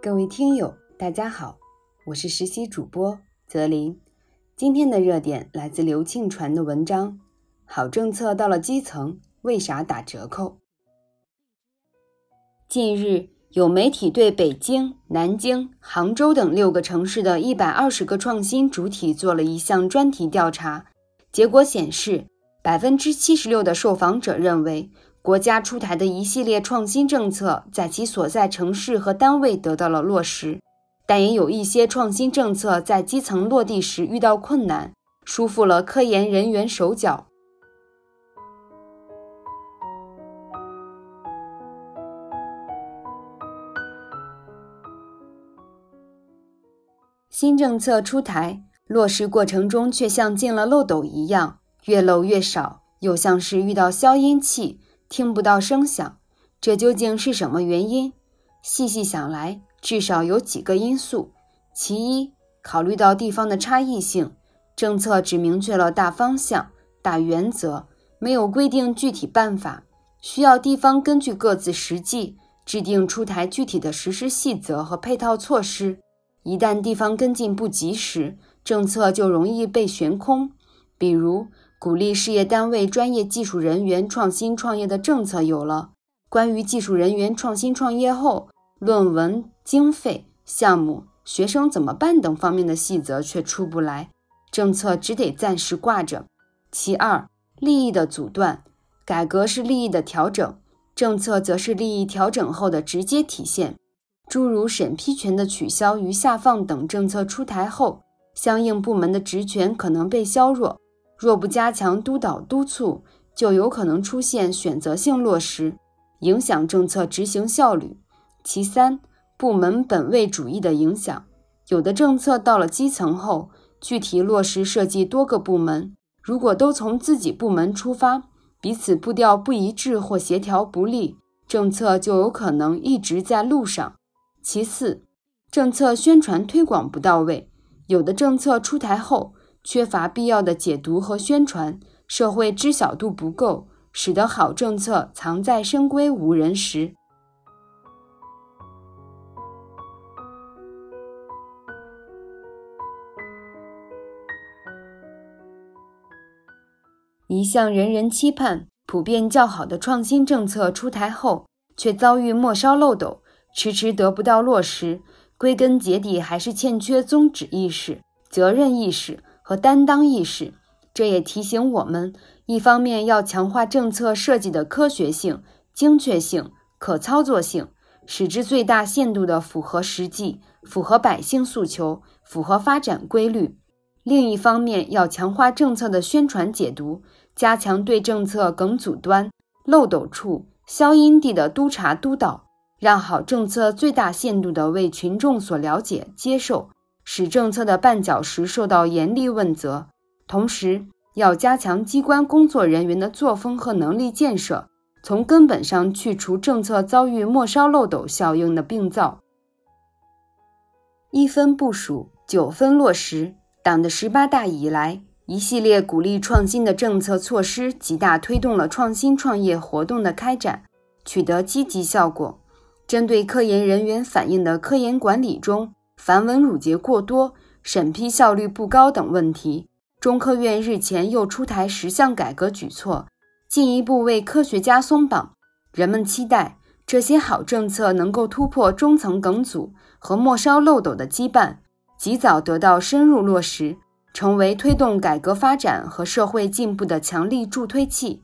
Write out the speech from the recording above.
各位听友，大家好，我是实习主播泽林。今天的热点来自刘庆传的文章《好政策到了基层，为啥打折扣》。近日，有媒体对北京、南京、杭州等六个城市的一百二十个创新主体做了一项专题调查，结果显示，百分之七十六的受访者认为。国家出台的一系列创新政策在其所在城市和单位得到了落实，但也有一些创新政策在基层落地时遇到困难，束缚了科研人员手脚。新政策出台，落实过程中却像进了漏斗一样，越漏越少，又像是遇到消音器。听不到声响，这究竟是什么原因？细细想来，至少有几个因素。其一，考虑到地方的差异性，政策只明确了大方向、大原则，没有规定具体办法，需要地方根据各自实际制定出台具体的实施细则和配套措施。一旦地方跟进不及时，政策就容易被悬空。比如，鼓励事业单位专业技术人员创新创业的政策有了，关于技术人员创新创业后论文、经费、项目、学生怎么办等方面的细则却出不来，政策只得暂时挂着。其二，利益的阻断，改革是利益的调整，政策则是利益调整后的直接体现。诸如审批权的取消与下放等政策出台后，相应部门的职权可能被削弱。若不加强督导督促，就有可能出现选择性落实，影响政策执行效率。其三，部门本位主义的影响，有的政策到了基层后，具体落实涉及多个部门，如果都从自己部门出发，彼此步调不一致或协调不力，政策就有可能一直在路上。其四，政策宣传推广不到位，有的政策出台后。缺乏必要的解读和宣传，社会知晓度不够，使得好政策藏在深闺无人识。一项人人期盼、普遍较好的创新政策出台后，却遭遇末梢漏斗，迟迟得不到落实，归根结底还是欠缺宗旨意识、责任意识。和担当意识，这也提醒我们：一方面要强化政策设计的科学性、精确性、可操作性，使之最大限度地符合实际、符合百姓诉求、符合发展规律；另一方面要强化政策的宣传解读，加强对政策梗阻端、漏斗处、消音地的督查督导，让好政策最大限度地为群众所了解、接受。使政策的绊脚石受到严厉问责，同时要加强机关工作人员的作风和能力建设，从根本上去除政策遭遇末梢漏斗效应的病灶。一分部署，九分落实。党的十八大以来，一系列鼓励创新的政策措施，极大推动了创新创业活动的开展，取得积极效果。针对科研人员反映的科研管理中，繁文缛节过多、审批效率不高等问题，中科院日前又出台十项改革举措，进一步为科学家松绑。人们期待这些好政策能够突破中层梗阻和末梢漏斗的羁绊，及早得到深入落实，成为推动改革发展和社会进步的强力助推器。